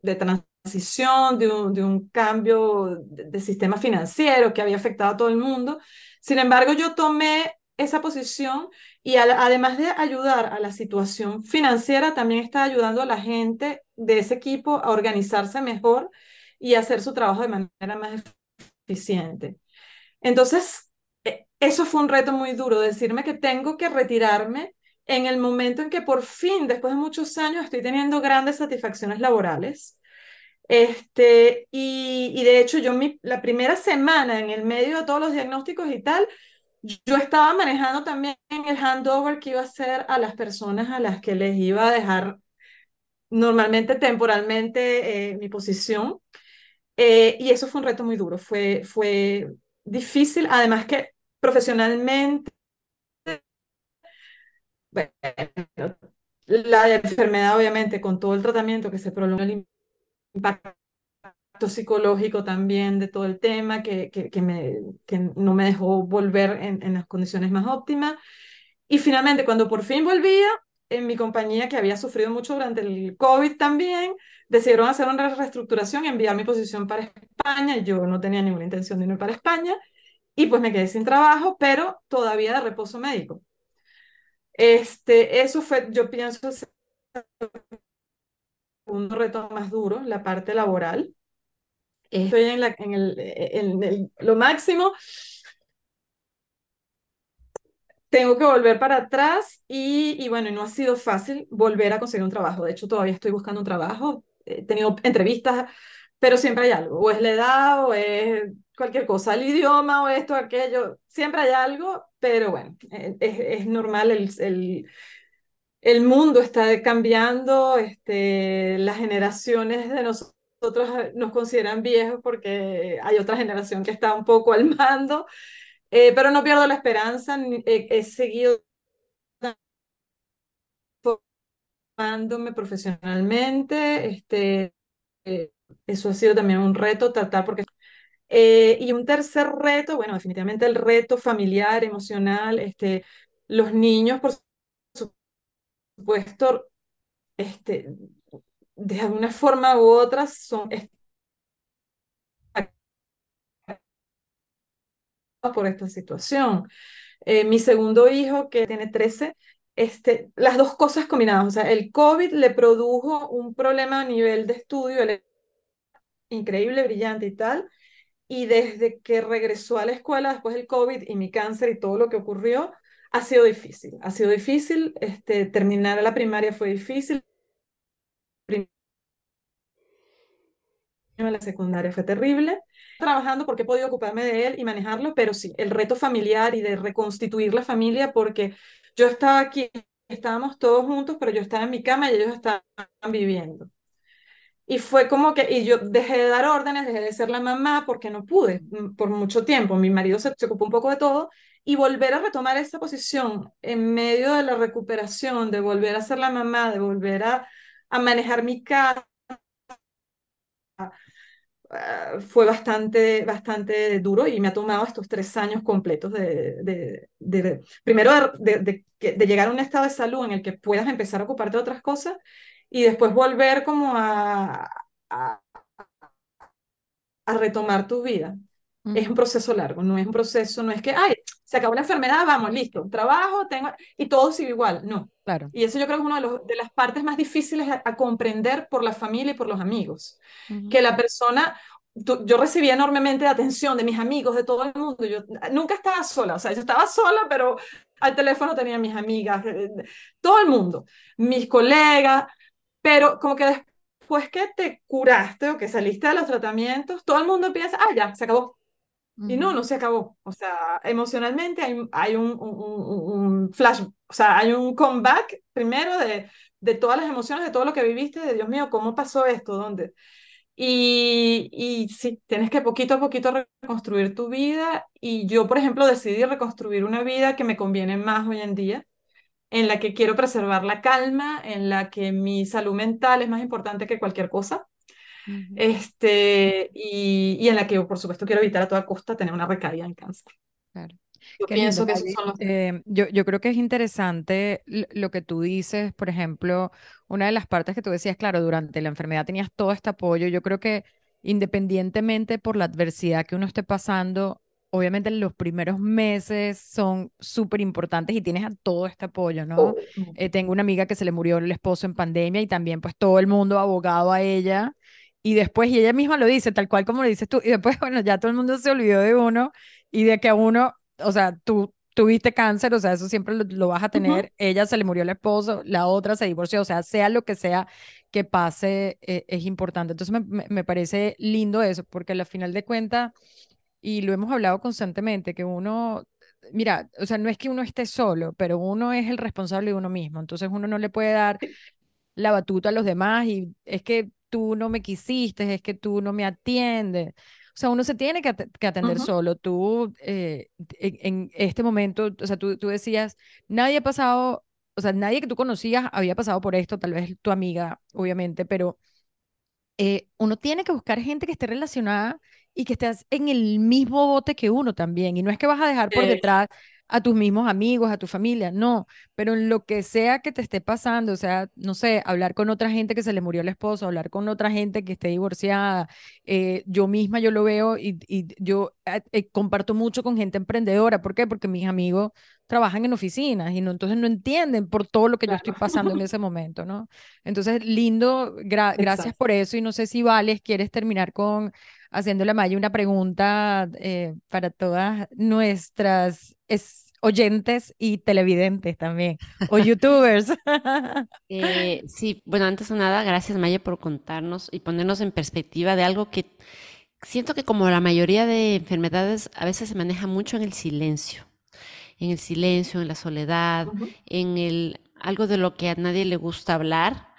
de transición, de un, de un cambio de, sistema financiero que había afectado a todo el mundo. Sin embargo, yo tomé esa posición y además de ayudar a la situación financiera, también está ayudando a la gente de ese equipo a organizarse mejor y hacer su trabajo de manera más eficiente. Entonces, e, eso fue un reto muy duro, decirme que tengo que retirarme en el momento en que por fin, después de muchos años, estoy teniendo grandes satisfacciones laborales. Este, y, y de hecho, yo mi, la primera semana, en el medio de todos los diagnósticos y tal, yo estaba manejando también el handover que iba a hacer a las personas a las que les iba a dejar normalmente temporalmente eh, mi posición. Eh, y eso fue un reto muy duro, fue, fue difícil, además que profesionalmente, bueno, la enfermedad obviamente con todo el tratamiento que se prolonga, el impacto psicológico también de todo el tema, que, que, me, que no me dejó volver en, en, las condiciones más óptimas. Y finalmente, cuando por fin volvía, en mi compañía, que había sufrido mucho durante el COVID también, decidieron hacer una reestructuración enviar mi posición para España. Yo no tenía ninguna intención de irme para España y pues me quedé sin trabajo, pero todavía de reposo médico. Este, eso fue, yo pienso, un reto más duro, la parte laboral. Estoy en, la, en, el, en el, lo máximo. Tengo que volver para atrás y, y bueno, no ha sido fácil volver a conseguir un trabajo. De hecho, todavía estoy buscando un trabajo. He tenido entrevistas, pero siempre hay algo. O es la edad, o es cualquier cosa, el idioma, o esto, aquello. Siempre hay algo, pero bueno, es, es normal el, el el mundo está cambiando, este, las generaciones de nosotros nos consideran viejos porque hay otra generación que está un poco al mando, eh, pero no pierdo la esperanza, he, seguido formándome profesionalmente, este, eh, eso ha sido también un reto, tratar porque... Eh, y un tercer reto, bueno, definitivamente el reto familiar, emocional, este, los niños, por supuesto, este, de alguna forma u otra son por esta situación. Eh, mi segundo hijo, que tiene 13, este, las dos cosas combinadas, o sea, el COVID le produjo un problema a nivel de estudio, increíble, brillante y tal, y desde que regresó a la escuela después del COVID y mi cáncer y todo lo que ocurrió, ha sido difícil, ha sido difícil, este, terminar la primaria fue difícil, la secundaria fue terrible, trabajando porque he podido ocuparme de él y manejarlo, pero sí, el reto familiar y de reconstituir la familia porque yo estaba aquí, estábamos todos juntos, pero yo estaba en mi cama y ellos estaban viviendo. Y fue como que, y yo dejé de dar órdenes, dejé de ser la mamá porque no pude mm, por mucho tiempo. Mi marido se, se ocupó un poco de todo y volver a retomar esa posición en medio de la recuperación, de volver a ser la mamá, de volver a, a manejar mi casa, uh, fue bastante, bastante duro y me ha tomado estos tres años completos de, de, de primero de, de, llegar a un estado de salud en el que puedas empezar a ocuparte de otras cosas y después volver como a, a, a retomar tu vida. Es un proceso largo, no es un proceso, no es que, ay, se acabó la enfermedad, vamos, listo, trabajo, tengo, y todo sigue igual, no. Claro. Y eso yo creo que es una de, los, de las partes más difíciles a, comprender por la familia y por los amigos. Que la persona, yo recibía enormemente de atención de mis amigos, de todo el mundo, yo nunca estaba sola, o sea, yo estaba sola, pero al teléfono tenía mis amigas, todo el mundo, mis colegas, pero como que después que te curaste o que saliste de los tratamientos, todo el mundo piensa, ah, ya, se acabó y no, no se acabó. O sea, emocionalmente hay, hay un, un, flash, o sea, hay un comeback primero de, de todas las emociones, de todo lo que viviste, de Dios mío, ¿cómo pasó esto? ¿Dónde? Y, y sí, tienes que poquito a poquito reconstruir tu vida. Y yo, por ejemplo, decidí reconstruir una vida que me conviene más hoy en día, en la que quiero preservar la calma, en la que mi salud mental es más importante que cualquier cosa este, y, y, en la que, por supuesto, quiero evitar a toda costa tener una recaída en cáncer. Claro. Yo pienso que son los... eh, yo, yo creo que es interesante lo que tú dices, por ejemplo, una de las partes que tú decías, claro, durante la enfermedad tenías todo este apoyo, yo creo que independientemente por la adversidad que uno esté pasando, obviamente los primeros meses son súper importantes y tienes a todo este apoyo, ¿no? Oh, eh, tengo una amiga que se le murió el esposo en pandemia y también pues todo el mundo abogado a ella y después, y ella misma lo dice, tal cual como lo dices tú, y después, bueno, ya todo el mundo se olvidó de uno y de que a uno, o sea, tú tuviste cáncer, o sea, eso siempre lo, vas a tener, ella se le murió el esposo, la otra se divorció, o sea, sea lo que sea que pase, eh, es importante. Entonces me, me, parece lindo eso, porque al final de cuentas, y lo hemos hablado constantemente, que uno, mira, o sea, no es que uno esté solo, pero uno es el responsable de uno mismo, entonces uno no le puede dar la batuta a los demás y es que tú no me quisiste, es que tú no me atiendes. O sea, uno se tiene que, atender solo. Tú, eh, en, este momento, o sea, tú, tú decías, nadie ha pasado, o sea, nadie que tú conocías había pasado por esto, tal vez tu amiga, obviamente, pero eh, uno tiene que buscar gente que esté relacionada y que estés en el mismo bote que uno también. Y no es que vas a dejar por detrás a tus mismos amigos, a tu familia, no, pero en lo que sea que te esté pasando, o sea, no sé, hablar con otra gente que se le murió el esposo, hablar con otra gente que esté divorciada, eh, yo misma yo lo veo y, yo eh, eh, comparto mucho con gente emprendedora, ¿por qué? Porque mis amigos trabajan en oficinas y no, entonces no entienden por todo lo que yo estoy pasando en ese momento, ¿no? Entonces, lindo, gracias por eso y no sé si Vales quieres terminar con haciéndole a Maya una pregunta eh, para todas nuestras oyentes y televidentes también, o youtubers. Eh, sí, bueno, antes de nada, gracias Maya por contarnos y ponernos en perspectiva de algo que siento que como la mayoría de enfermedades a veces se maneja mucho en el silencio, en el silencio, en la soledad, en el algo de lo que a nadie le gusta hablar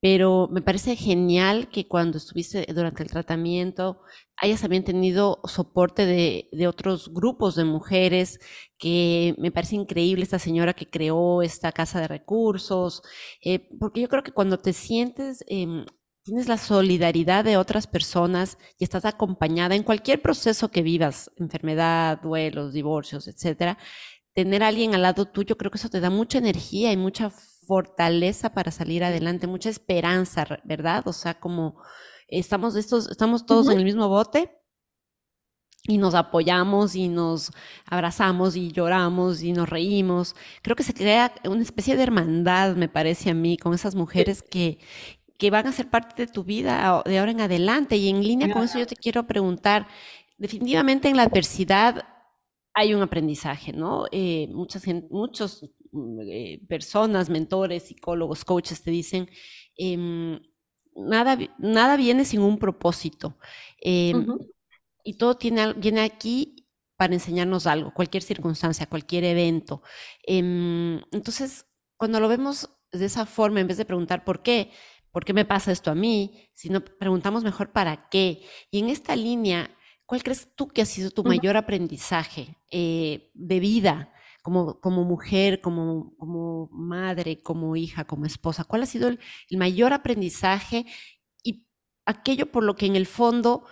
pero me parece genial que cuando estuviste durante el tratamiento hayas también tenido soporte de, otros grupos de mujeres, que me parece increíble esta señora que creó esta casa de recursos, eh, porque yo creo que cuando te sientes, eh, tienes la solidaridad de otras personas y estás acompañada en cualquier proceso que vivas, enfermedad, duelos, divorcios, etcétera, tener a alguien al lado tuyo, creo que eso te da mucha energía y mucha fortaleza para salir adelante, mucha esperanza, ¿verdad? O sea, como estamos, estos, estamos todos en el mismo bote y nos apoyamos y nos abrazamos y lloramos y nos reímos. Creo que se crea una especie de hermandad, me parece a mí, con esas mujeres que, que van a ser parte de tu vida de ahora en adelante. Y en línea con eso yo te quiero preguntar, definitivamente en la adversidad hay un aprendizaje, ¿no? Eh, muchos eh, personas, mentores, psicólogos, coaches te dicen, em, nada, nada viene sin un propósito. Em, y todo tiene, viene aquí para enseñarnos algo, cualquier circunstancia, cualquier evento. Em, entonces, cuando lo vemos de esa forma, en vez de preguntar por qué, ¿por qué me pasa esto a mí? Sino preguntamos mejor para qué. Y en esta línea, ¿cuál crees tú que ha sido tu mayor aprendizaje eh, de vida? Como, mujer, como, como madre, como hija, como esposa? ¿Cuál ha sido el, mayor aprendizaje y aquello por lo que en el fondo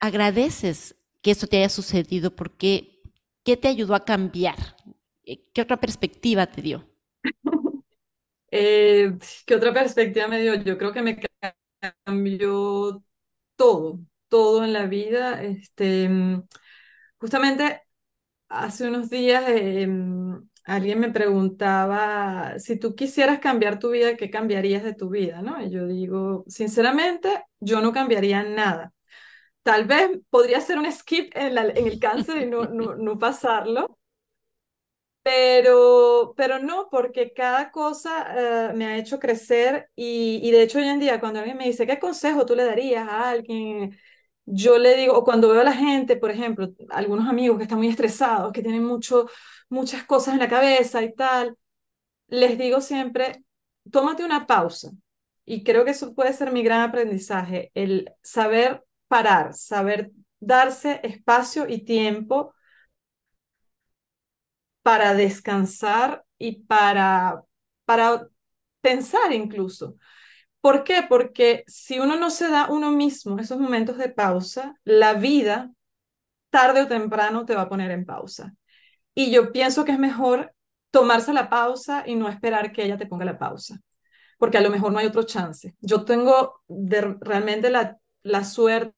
agradeces que esto te haya sucedido? Porque, ¿Qué te ayudó a cambiar? Eh, ¿Qué otra perspectiva te dio? Eh, ¿Qué otra perspectiva me dio? Yo creo que me cambió todo, todo en la vida. Este, justamente hace unos días em, alguien me preguntaba, si tú quisieras cambiar tu vida, ¿qué cambiarías de tu vida? ¿no? Y yo digo, sinceramente, yo no cambiaría nada. Tal vez podría hacer un skip en, el cáncer y no, no, pasarlo, pero, pero no, porque cada cosa eh, me ha hecho crecer y, y de hecho hoy en día cuando alguien me dice, ¿qué consejo tú le darías a alguien? Yo le digo, o cuando veo a la gente, por ejemplo, algunos amigos que están muy estresados, que tienen mucho, muchas cosas en la cabeza y tal, les digo siempre, tómate una pausa. Y creo que eso puede ser mi gran aprendizaje, el saber parar, saber darse espacio y tiempo para descansar y para, para pensar incluso. ¿Por qué? Porque si uno no se da uno mismo esos momentos de pausa, la vida tarde o temprano te va a poner en pausa. Y yo pienso que es mejor tomarse la pausa y no esperar que ella te ponga la pausa, porque a lo mejor no hay otro chance. Yo tengo realmente la, la suerte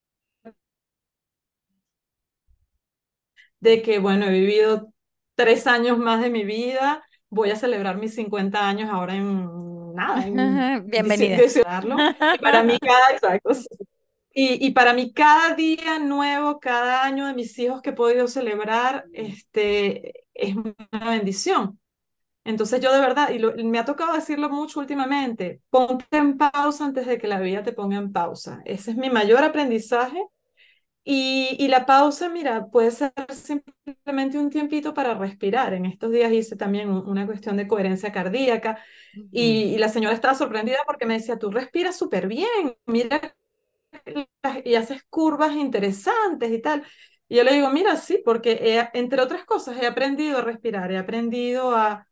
de que, bueno, he vivido tres años más de mi vida, voy a celebrar mis 50 años ahora en nada. Bienvenida. Y para mí cada, Y, y, para mí cada día nuevo, cada año de mis hijos que he podido celebrar, este, es una bendición. Entonces yo de verdad, y me ha tocado decirlo mucho últimamente, ponte en pausa antes de que la vida te ponga en pausa. Ese es mi mayor aprendizaje y, la pausa, mira, puede ser simplemente un tiempito para respirar. En estos días hice también una cuestión de coherencia cardíaca y, la señora estaba sorprendida porque me decía, tú respiras súper bien, mira, y haces curvas interesantes y tal. Y yo le digo, mira, sí, porque entre otras cosas he aprendido a respirar, he aprendido a,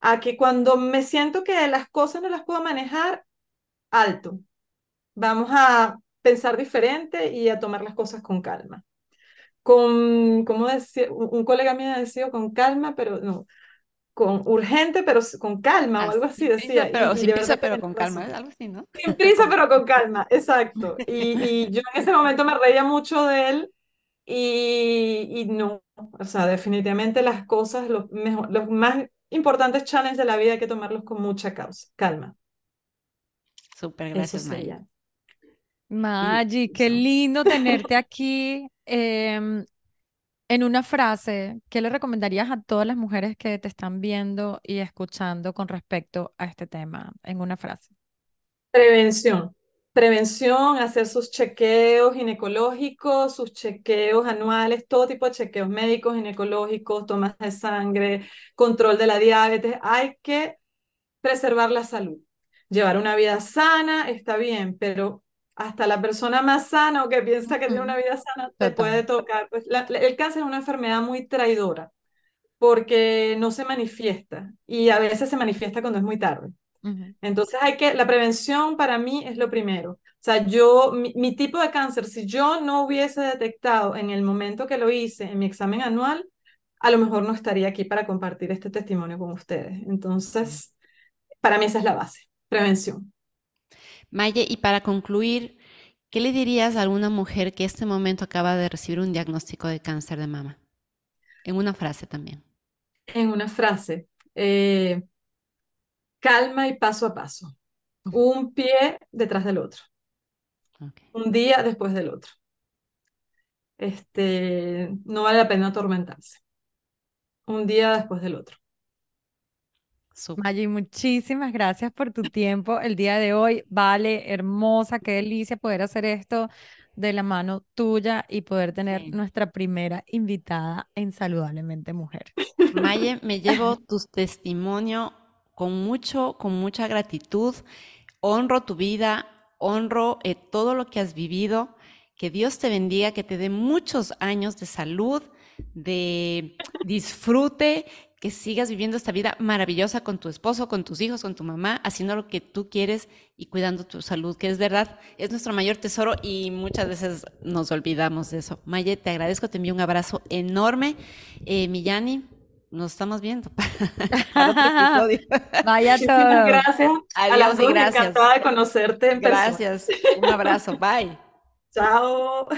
a que cuando me siento que las cosas no las puedo manejar, alto. Vamos a pensar diferente y a tomar las cosas con calma. con, ¿cómo decía? Un, colega mío decía con calma, pero no, con urgente, pero con calma o algo así decía. pero y, y sin de prisa, pero con calma, es algo así, ¿no? Sin prisa, pero con calma, exacto. Y, y yo en ese momento me reía mucho de él y, y no, o sea, definitivamente las cosas, los, mejor, los más importantes challenges de la vida hay que tomarlos con mucha causa, calma. Súper, Eso gracias, Maya. Maggi, qué Eso. lindo tenerte aquí. Em, en una frase, ¿qué le recomendarías a todas las mujeres que te están viendo y escuchando con respecto a este tema? En una frase. Prevención. Prevención, hacer sus chequeos ginecológicos, sus chequeos anuales, todo tipo de chequeos médicos, ginecológicos, tomas de sangre, control de la diabetes. Hay que preservar la salud. Llevar una vida sana está bien, pero hasta la persona más sana o que piensa que tiene una vida sana te puede tocar. Pues la- el cáncer es una enfermedad muy traidora porque no se manifiesta y a veces se manifiesta cuando es muy tarde. Entonces hay que, la prevención para mí es lo primero. O sea, yo, mi, mi tipo de cáncer, si yo no hubiese detectado en el momento que lo hice en mi examen anual, a lo mejor no estaría aquí para compartir este testimonio con ustedes. Entonces, para mí esa es la base, prevención. Maye, y para concluir, ¿qué le dirías a alguna mujer que este momento acaba de recibir un diagnóstico de cáncer de mama? En una frase también. En una frase, eh, calma y paso a paso. Un pie detrás del otro, un día después del otro. Este, no vale la pena atormentarse. Un día después del otro. Maggi, muchísimas gracias por tu tiempo el día de hoy. Vale, hermosa, qué delicia poder hacer esto de la mano tuya y poder tener Sí. nuestra primera invitada en Saludablemente Mujer. Maye, me llevo tu testimonio con mucho, con mucha gratitud. Honro tu vida, honro eh, todo lo que has vivido. Que Dios te bendiga, que te dé muchos años de salud, de disfrute, que sigas viviendo esta vida maravillosa con tu esposo, con tus hijos, con tu mamá, haciendo lo que tú quieres y cuidando tu salud, que es verdad, es nuestro mayor tesoro y muchas veces nos olvidamos de eso. Maye, te agradezco, te envío un abrazo enorme. Eh, Millani, nos estamos viendo para otro episodio. Vaya todo. gracias Adiós y gracias. Encantada de conocerte en persona. Gracias, un abrazo, bye. Chao.